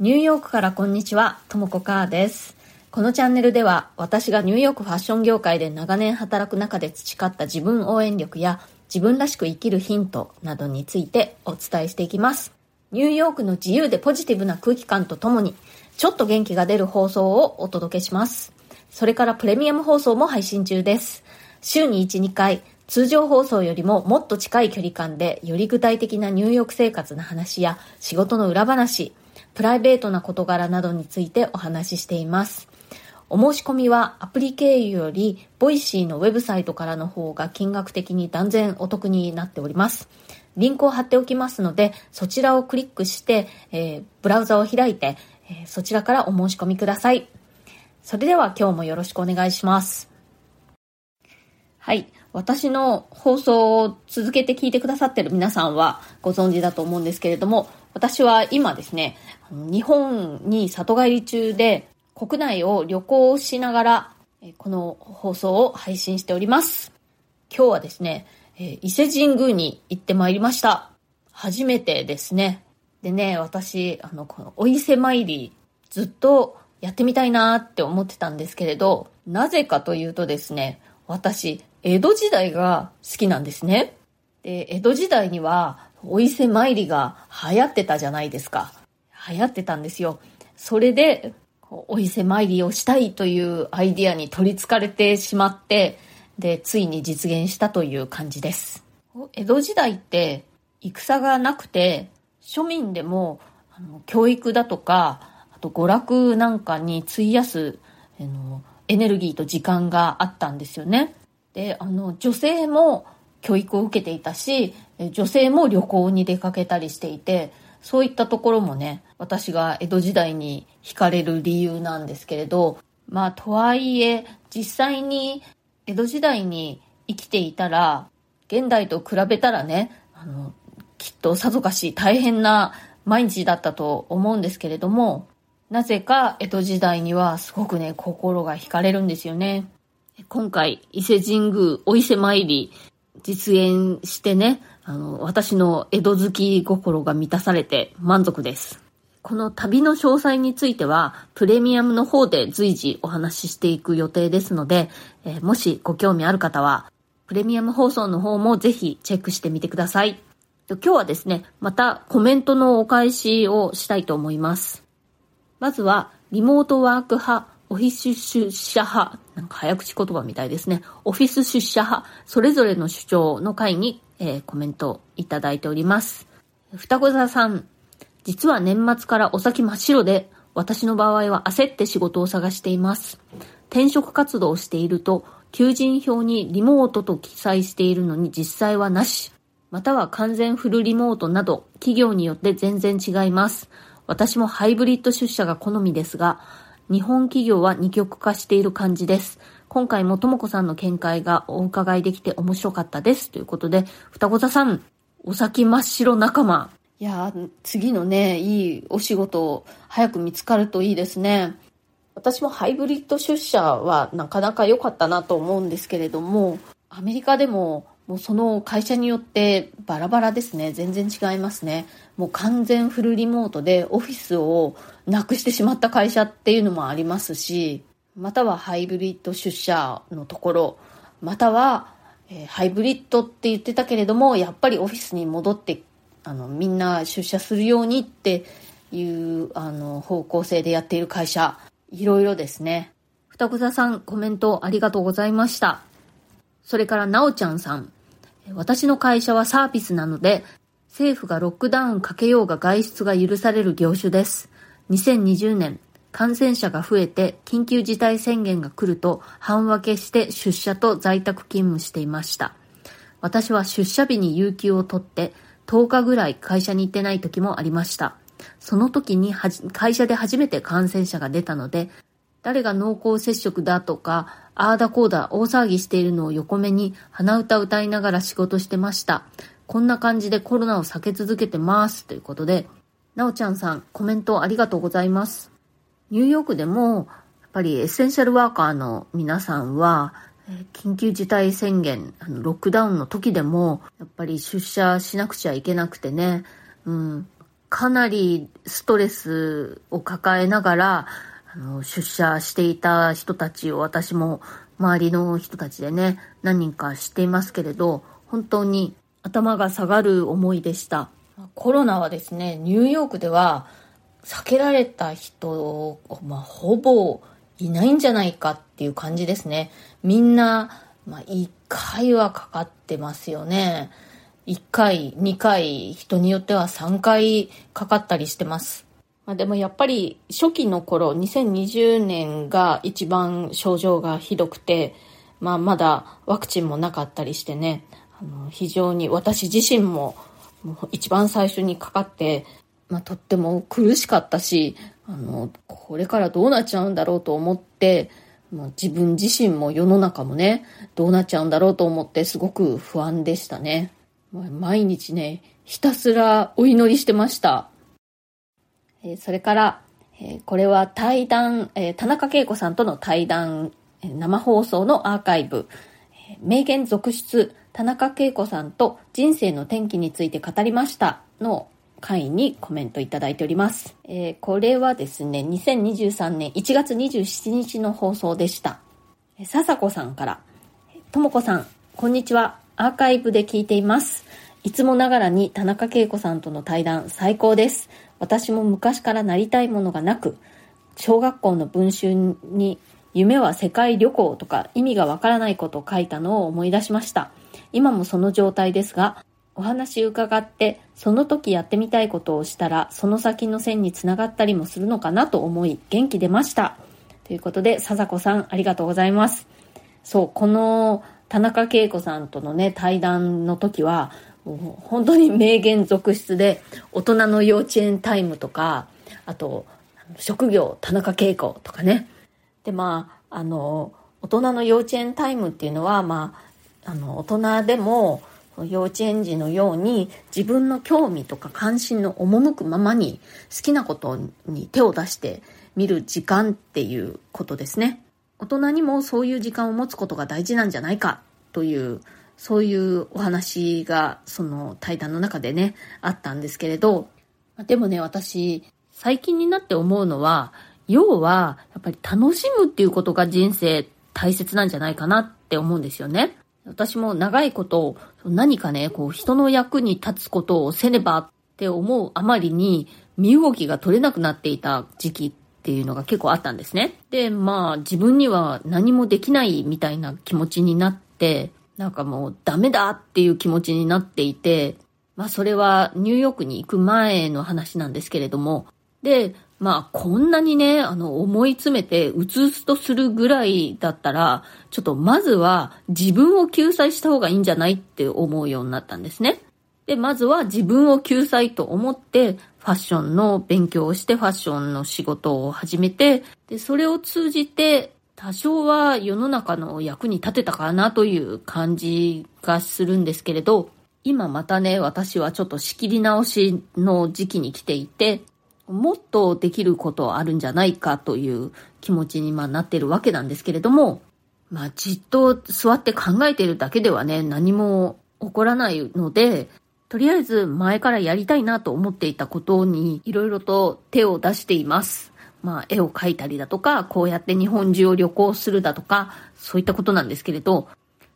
ニューヨークからこんにちは、ともこかーです。このチャンネルでは私がニューヨークファッション業界で長年働く中で培った自分応援力や自分らしく生きるヒントなどについてお伝えしていきます。ニューヨークの自由でポジティブな空気感とともにちょっと元気が出る放送をお届けします。それからプレミアム放送も配信中です。週に1、2回通常放送よりももっと近い距離感でより具体的なニューヨーク生活の話や仕事の裏話、プライベートな事柄などについてお話ししています。お申し込みはアプリ経由より Voicy のウェブサイトからの方が金額的に断然お得になっております。リンクを貼っておきますので、そちらをクリックして、えー、ブラウザを開いて、えー、そちらからお申し込みください。それでは今日もよろしくお願いします。はい。私の放送を続けて聞いてくださってる皆さんはご存知だと思うんですけれども、私は今ですね、日本に里帰り中で国内を旅行しながらこの放送を配信しております。今日はですね、伊勢神宮に行ってまいりました。初めてですね。でね、私、あの、このお伊勢参りずっとやってみたいなって思ってたんですけれど、なぜかというとですね、私、江戸時代が好きなんですね。で、江戸時代には、お伊勢参りが流行ってたじゃないですか。流行ってたんですよ。それで、お伊勢参りをしたいというアイディアに取り憑かれてしまって、で、ついに実現したという感じです。江戸時代って戦がなくて、庶民でもあの教育だとか、あと娯楽なんかに費やすあのエネルギーと時間があったんですよね。で、あの、女性も教育を受けていたし、女性も旅行に出かけたりしていて、そういったところもね、私が江戸時代に惹かれる理由なんですけれど、まあ、とはいえ、実際に江戸時代に生きていたら、現代と比べたらね、あの、きっとさぞかし大変な毎日だったと思うんですけれども、なぜか江戸時代にはすごくね、心が惹かれるんですよね。今回、伊勢神宮お伊勢参り実現してね、あの、私の江戸好き心が満たされて満足です。この旅の詳細については、プレミアムの方で随時お話ししていく予定ですので、えー、もしご興味ある方は、プレミアム放送の方もぜひチェックしてみてください。今日はですね、またコメントのお返しをしたいと思います。まずは、リモートワーク派オフィス出社派、なんか早口言葉みたいですね。オフィス出社派、それぞれの主張の回に、えー、コメントいただいております。双子座さん、実は年末からお先真っ白で、私の場合は焦って仕事を探しています。転職活動をしていると、求人票にリモートと記載しているのに実際はなし、または完全フルリモートなど、企業によって全然違います。私もハイブリッド出社が好みですが、日本企業は二極化している感じです。今回もともこさんの見解がお伺いできて面白かったです。ということで、双子座さん、お先真っ白仲間。いや次のね、いいお仕事早く見つかるといいですね。私もハイブリッド出社はなかなか良かったなと思うんですけれども、アメリカでももうその会社によってバラバラですね。全然違いますね。もう完全フルリモートでオフィスをなくしてしまった会社っていうのもありますし、またはハイブリッド出社のところ、または、えー、ハイブリッドって言ってたけれども、やっぱりオフィスに戻って、あの、みんな出社するようにっていう、あの、方向性でやっている会社、いろいろですね。双子座さん、コメントありがとうございました。それから、なおちゃんさん。私の会社はサービスなので、政府がロックダウンかけようが外出が許される業種です。2020年、感染者が増えて緊急事態宣言が来ると半分けして出社と在宅勤務していました。私は出社日に有給を取って10日ぐらい会社に行ってない時もありました。その時に会社で初めて感染者が出たので、誰が濃厚接触だとか、ああだこうだ大騒ぎしているのを横目に鼻歌歌いながら仕事してました。こんな感じでコロナを避け続けてます。ということで、なおちゃんさん、コメントありがとうございます。ニューヨークでも、やっぱりエッセンシャルワーカーの皆さんは、緊急事態宣言、あのロックダウンの時でも、やっぱり出社しなくちゃいけなくてね、うん、かなりストレスを抱えながら、あの、出社していた人たちを私も周りの人たちでね、何人か知っていますけれど、本当に頭が下がる思いでした。コロナはですね、ニューヨークでは避けられた人、まあ、ほぼいないんじゃないかっていう感じですね。みんな、まあ、1回はかかってますよね。1回、2回、人によっては3回かかったりしてます。まあ、でもやっぱり初期の頃、2020年が一番症状がひどくて、まあ、まだワクチンもなかったりしてね、あの非常に私自身ももう一番最初にかかって、まあ、とっても苦しかったし、あの、これからどうなっちゃうんだろうと思って、もう自分自身も世の中もね、どうなっちゃうんだろうと思ってすごく不安でしたね。毎日ね、ひたすらお祈りしてました。えそれから、えこれは対談、え田中恵子さんとの対談、生放送のアーカイブ、え名言続出、田中恵子さんと人生の転機について語りましたの回にコメントいただいております。えー、これはですね、2023年1月27日の放送でした。笹子さんから、ともこさん、こんにちは。アーカイブで聞いています。いつもながらに田中恵子さんとの対談最高です。私も昔からなりたいものがなく、小学校の文集に夢は世界旅行とか意味がわからないことを書いたのを思い出しました。今もその状態ですが、お話伺って、その時やってみたいことをしたら、その先の線につながったりもするのかなと思い、元気出ました。ということで、笹子さん、ありがとうございます。そう、この田中恵子さんとのね、対談の時は、もう本当に名言続出で、大人の幼稚園タイムとか、あと、職業田中恵子とかね。で、まあ、あの、大人の幼稚園タイムっていうのは、まあ、あの、大人でも、幼稚園児のように自分の興味とか関心の赴くままに好きなことに手を出してみる時間っていうことですね。大人にもそういう時間を持つことが大事なんじゃないかというそういうお話がその対談の中でねあったんですけれどでもね私最近になって思うのは要はやっぱり楽しむっていうことが人生大切なんじゃないかなって思うんですよね。私も長いこと何かね、こう人の役に立つことをせねばって思うあまりに身動きが取れなくなっていた時期っていうのが結構あったんですね。で、まあ自分には何もできないみたいな気持ちになって、なんかもうダメだっていう気持ちになっていて、まあそれはニューヨークに行く前の話なんですけれども、で、まあこんなにね、あの思い詰めてうつうつとするぐらいだったら、ちょっとまずは自分を救済した方がいいんじゃないって思うようになったんですね。で、まずは自分を救済と思って、ファッションの勉強をして、ファッションの仕事を始めて、で、それを通じて、多少は世の中の役に立てたかなという感じがするんですけれど、今またね、私はちょっと仕切り直しの時期に来ていて、もっとできることあるんじゃないかという気持ちにまなってるわけなんですけれども、まあじっと座って考えてるだけではね、何も起こらないので、とりあえず前からやりたいなと思っていたことにいろいろと手を出しています。まあ絵を描いたりだとか、こうやって日本中を旅行するだとか、そういったことなんですけれど、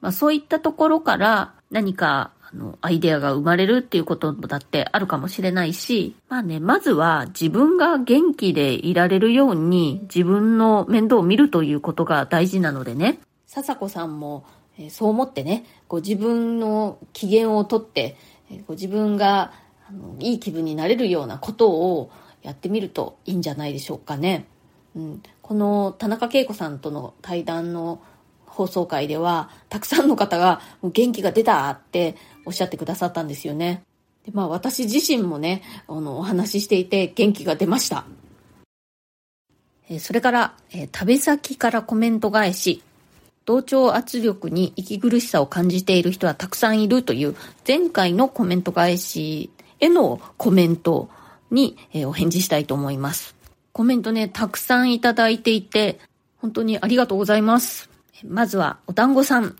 まあそういったところから何かあのアイデアが生まれるっていうことだってあるかもしれないし、まあね、まずは自分が元気でいられるように自分の面倒を見るということが大事なのでね、笹子さんもそう思ってね、こう自分の機嫌をとって、ご自分があのいい気分になれるようなことをやってみるといいんじゃないでしょうかね。うん、この田中恵子さんとの対談の放送会では、たくさんの方が元気が出たっておっしゃってくださったんですよね。でまあ私自身もね、あのお話ししていて元気が出ました。えそれから、え旅先からコメント返し、同調圧力に息苦しさを感じている人はたくさんいるという前回のコメント返しへのコメントに、えお返事したいと思います。コメントね、たくさんいただいていて、本当にありがとうございます。まずは、お団子さん。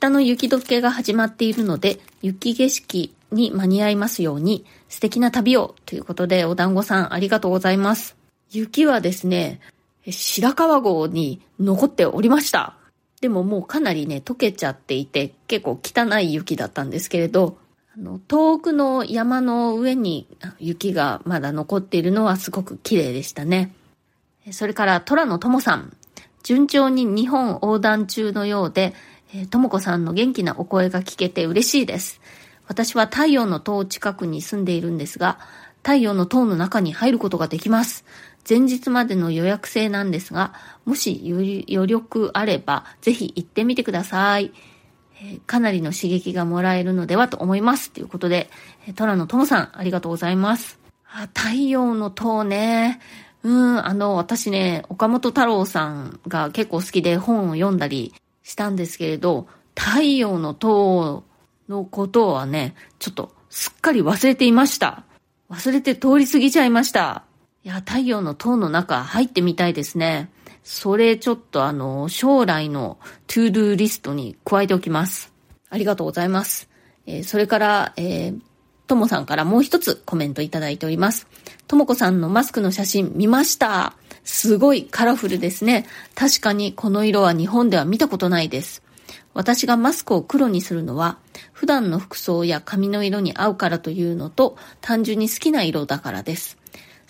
北の雪解けが始まっているので、雪景色に間に合いますように素敵な旅をということでお団子さんありがとうございます。雪はですね、白川郷に残っておりました。でももうかなりね、溶けちゃっていて結構汚い雪だったんですけれど、あの、遠くの山の上に雪がまだ残っているのはすごく綺麗でしたね。それから虎野友さん。順調に日本横断中のようで、えとも子さんの元気なお声が聞けて嬉しいです。私は太陽の塔近くに住んでいるんですが、太陽の塔の中に入ることができます。前日までの予約制なんですが、もし余力あれば、ぜひ行ってみてください。え、かなりの刺激がもらえるのではと思います。ということで、えー、トラのトモさん、ありがとうございます。あ、太陽の塔ね。うん、あの、私ね、岡本太郎さんが結構好きで本を読んだりしたんですけれど、太陽の塔のことはね、ちょっとすっかり忘れていました。忘れて通り過ぎちゃいました。いや、太陽の塔の中入ってみたいですね。それちょっとあの、将来の ToDoリストに加えておきます。ありがとうございます。えー、それから、えー、ともさんからもう一つコメントいただいております。ともこさんのマスクの写真見ました。すごいカラフルですね。確かにこの色は日本では見たことないです。私がマスクを黒にするのは、普段の服装や髪の色に合うからというのと、単純に好きな色だからです。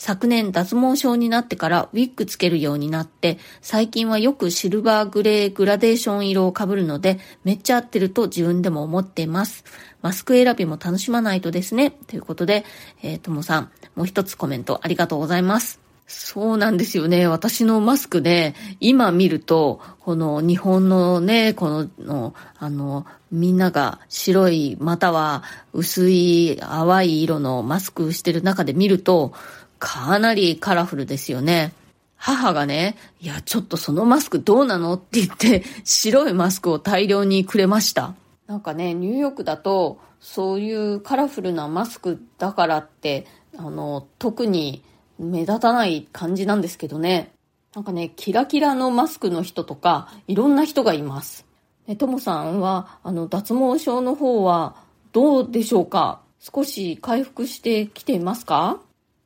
昨年脱毛症になってからウィッグつけるようになって、最近はよくシルバーグレーグラデーション色を被るので、めっちゃ合ってると自分でも思っています。マスク選びも楽しまないとですね。ということで、えー、ともさん、もう一つコメントありがとうございます。そうなんですよね。私のマスクで、今見ると、この日本のね、この、のあの、みんなが白い、または薄い淡い色のマスクしてる中で見ると、かなりカラフルですよね。母がね、いや、ちょっとそのマスクどうなのって言って、白いマスクを大量にくれました。なんかね、ニューヨークだと、そういうカラフルなマスクだからって、あの、特に目立たない感じなんですけどね。なんかね、キラキラのマスクの人とか、いろんな人がいます。ね、ともさんは、あの、脱毛症の方は、どうでしょうか？少し回復してきていますか？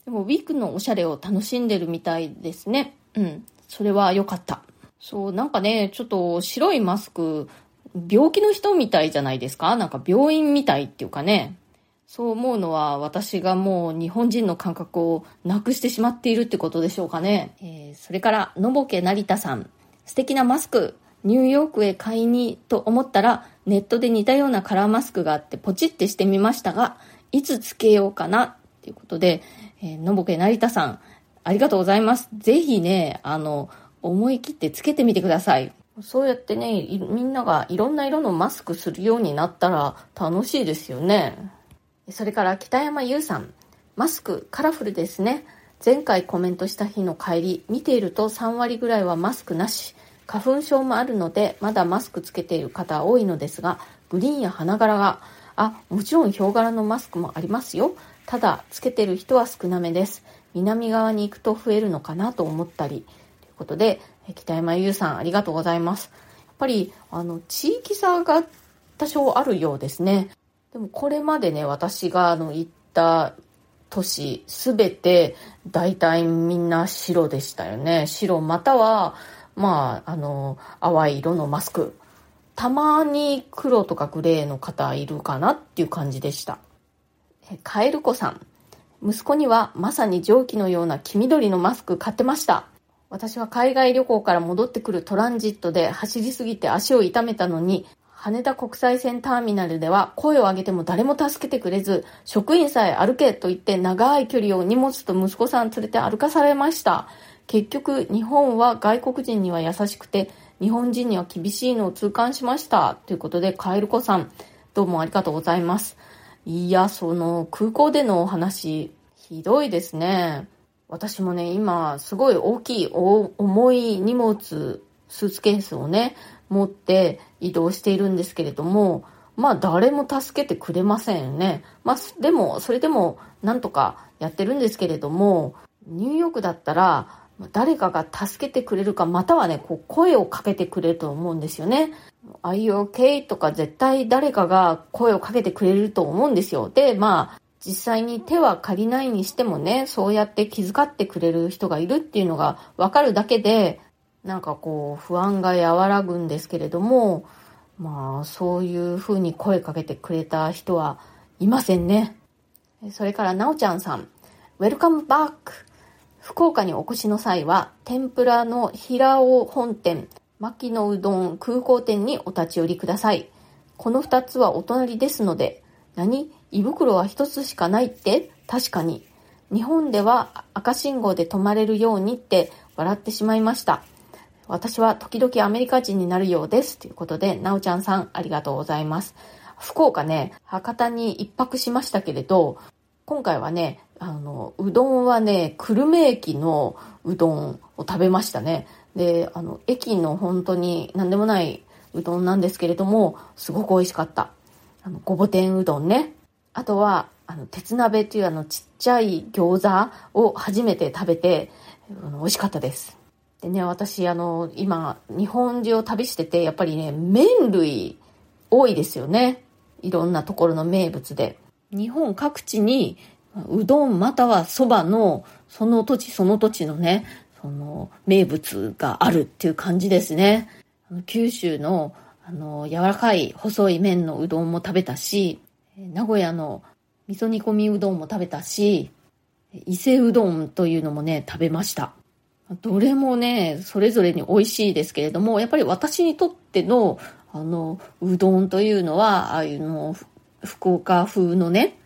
でもウィッグのおしゃれを楽しんでるみたいですね。うん。それは良かった。そう、なんかね、ちょっと白いマスク、病気の人みたいじゃないですか？なんか病院みたいっていうかね。そう思うのは私がもう日本人の感覚をなくしてしまっているってことでしょうかね。えー、それから、のぼけ成田さん。素敵なマスク。ニューヨークへ買いにと思ったら、ネットで似たようなカラーマスクがあってポチってしてみましたが、いつつけようかなっていうことで、えー、のぼけ成田さん、ありがとうございます。ぜひね、あの、思い切ってつけてみてください。そうやってね、みんながいろんな色のマスクするようになったら楽しいですよね。それから北山優さん、マスクカラフルですね。前回コメントした日の帰り、見ていると3割ぐらいはマスクなし。花粉症もあるので、まだマスクつけている方多いのですが、グリーンや花柄が、あ、もちろんヒョウ柄のマスクもありますよ。ただ、つけてる人は少なめです。南側に行くと増えるのかなと思ったり。ということで、北山優さんありがとうございます。やっぱり、あの、地域差が多少あるようですね。でもこれまでね、私があの行った都市すべて大体みんな白でしたよね。白または、まあ、あの、淡い色のマスク。たまに黒とかグレーの方いるかなっていう感じでした。カエルコさん。息子にはまさに蒸気のような黄緑のマスク買ってました。私は海外旅行から戻ってくるトランジットで走りすぎて足を痛めたのに、羽田国際線ターミナルでは声を上げても誰も助けてくれず、職員さえ歩けと言って長い距離を荷物と息子さん連れて歩かされました。結局、日本は外国人には優しくて、日本人には厳しいのを痛感しました。ということで、カエルコさん、どうもありがとうございます。いや、その空港でのお話、ひどいですね。私もね、今、すごい大きい、重い荷物、スーツケースをね、持って移動しているんですけれども、まあ誰も助けてくれませんよね。まあでも、それでもなんとかやってるんですけれども、ニューヨークだったら誰かが助けてくれるか、またはね、こう声をかけてくれると思うんですよね。Are you okay? とか絶対誰かが声をかけてくれると思うんですよ。で、まあ、実際に手は借りないにしてもね、そうやって気遣ってくれる人がいるっていうのがわかるだけで、なんかこう、不安が和らぐんですけれども、まあ、そういう風に声かけてくれた人はいませんね。それから、なおちゃんさん、ウェルカムバック福岡にお越しの際は、天ぷらの平尾本店、牧のうどん空港店にお立ち寄りください。この二つはお隣ですので、何？胃袋は一つしかないって？確かに。日本では赤信号で止まれるようにって笑ってしまいました。私は時々アメリカ人になるようです。ということで、なおちゃんさんありがとうございます。福岡ね、博多に一泊しましたけれど、今回はね、あの、うどんはね、久留米駅のうどんを食べましたね。で、あの、駅の本当に何でもないうどんなんですけれども、すごく美味しかった。あの、ごぼ天うどんね。あとは、あの、鉄鍋っていうあの、ちっちゃい餃子を初めて食べて、あの美味しかったです。でね、私、あの、今、日本中を旅してて、やっぱりね、麺類多いですよね。いろんなところの名物で。日本各地に、うどんまたはそばの、その土地その土地のね、その名物があるっていう感じですね。九州の、あの、柔らかい細い麺のうどんも食べたし、名古屋の味噌煮込みうどんも食べたし、伊勢うどんというのもね、食べました。どれもね、それぞれに美味しいですけれども、やっぱり私にとっての、あの、うどんというのは、ああいうの、福岡風のね、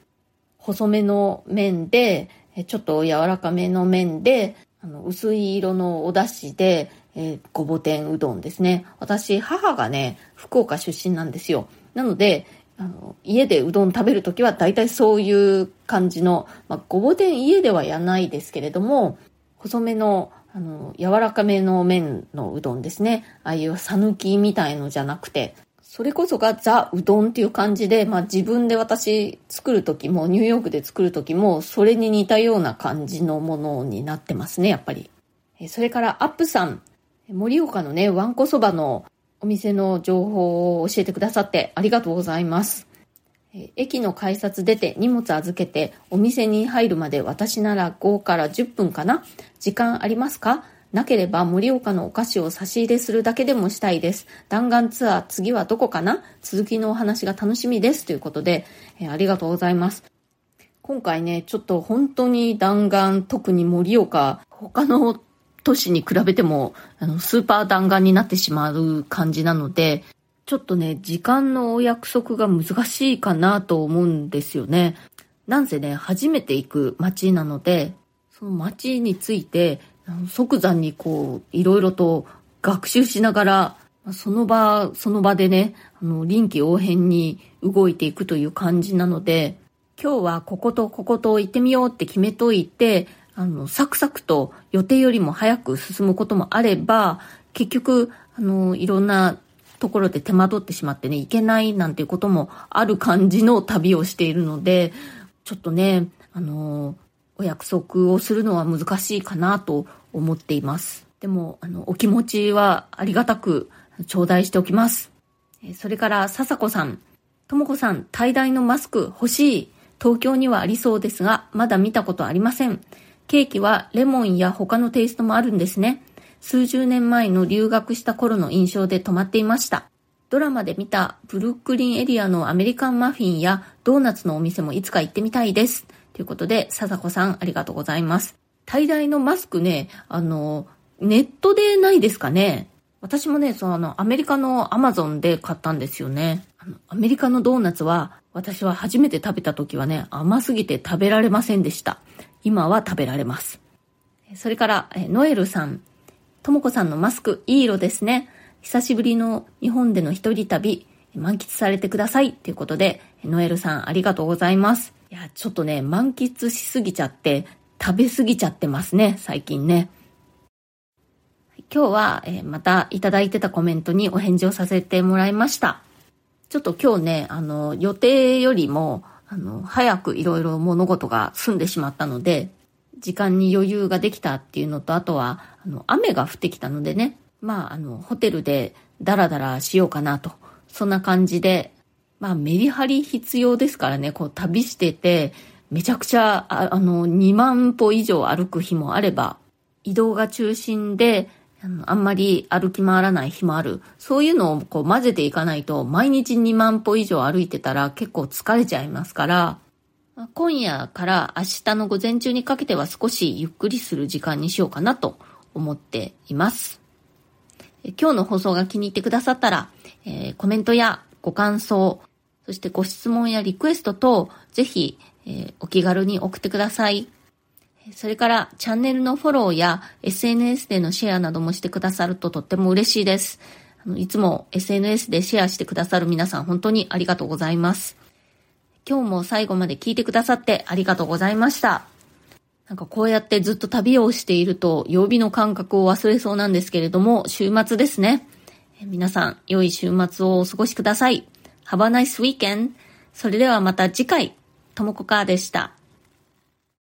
細めの麺で、ちょっと柔らかめの麺で、あの薄い色のお出汁で、えー、ごぼ天うどんですね。私、母がね、福岡出身なんですよ。なので、あの、家でうどん食べるときは大体そういう感じの、まあ、ごぼ天家ではやないですけれども、細めの、あの、柔らかめの麺のうどんですね。ああいうさぬきみたいのじゃなくて、それこそがザ・うどんっていう感じで、まあ自分で私作るときも、ニューヨークで作るときも、それに似たような感じのものになってますね、やっぱり。それからアップさん、盛岡のね、わんこそばのお店の情報を教えてくださってありがとうございます。駅の改札出て荷物預けてお店に入るまで私なら5から10分かな？時間ありますか？なければ盛岡のお菓子を差し入れするだけでもしたいです。弾丸ツアー次はどこかな？続きのお話が楽しみです。ということで、えー、ありがとうございます。今回ね、ちょっと本当に弾丸、特に盛岡、他の都市に比べても、あの、スーパー弾丸になってしまう感じなので、ちょっとね、時間のお約束が難しいかなと思うんですよね。なんせね、初めて行く街なので、その街について、即座にこう、いろいろと学習しながら、その場、その場でね、あの、臨機応変に動いていくという感じなので、今日はこことここと行ってみようって決めといて、あの、サクサクと予定よりも早く進むこともあれば、結局、あの、いろんなところで手間取ってしまってね、行けないなんていうこともある感じの旅をしているので、ちょっとね、あの、お約束をするのは難しいかなと思っています。でも、あの、お気持ちはありがたく頂戴しておきます。それから、笹子さん。ともこさん、滞在のマスク欲しい。東京にはありそうですが、まだ見たことありません。ケーキはレモンや他のテイストもあるんですね。数十年前の留学した頃の印象で止まっていました。ドラマで見たブルックリンエリアのアメリカンマフィンやドーナツのお店もいつか行ってみたいです。ということで、笹子さんありがとうございます。最大のマスクね、あの、ネットでないですかね。私もね、そのあの、アメリカのアマゾンで買ったんですよね。あの、アメリカのドーナツは、私は初めて食べた時はね、甘すぎて食べられませんでした。今は食べられます。それから、ノエルさん。ともこさんのマスク、いい色ですね。久しぶりの日本での一人旅、満喫されてください。ということで、ノエルさんありがとうございます。いや、ちょっとね、満喫しすぎちゃって、食べすぎちゃってますね、最近ね。今日は、えまたいただいてたコメントにお返事をさせてもらいました。ちょっと今日ね、あの、予定よりも、あの、早くいろいろ物事が済んでしまったので、時間に余裕ができたっていうのと、あとは、あの、雨が降ってきたのでね、まあ、あの、ホテルでダラダラしようかなと。そんな感じで、まあ、メリハリ必要ですからね、こう旅してて、めちゃくちゃ、ああの、2万歩以上歩く日もあれば、移動が中心で、あんまり歩き回らない日もある。そういうのをこう混ぜていかないと、毎日2万歩以上歩いてたら結構疲れちゃいますから、今夜から明日の午前中にかけては少しゆっくりする時間にしようかなと思っています。今日の放送が気に入ってくださったら、えー、コメントやご感想、そしてご質問やリクエストと、ぜひ、えー、お気軽に送ってください。それからチャンネルのフォローや SNS でのシェアなどもしてくださるととっても嬉しいです。あのいつも SNS でシェアしてくださる皆さん本当にありがとうございます。今日も最後まで聞いてくださってありがとうございました。なんかこうやってずっと旅をしていると曜日の感覚を忘れそうなんですけれども、週末ですね。皆さん、良い週末をお過ごしください。Have a nice weekend! それではまた次回、ともこかーでした。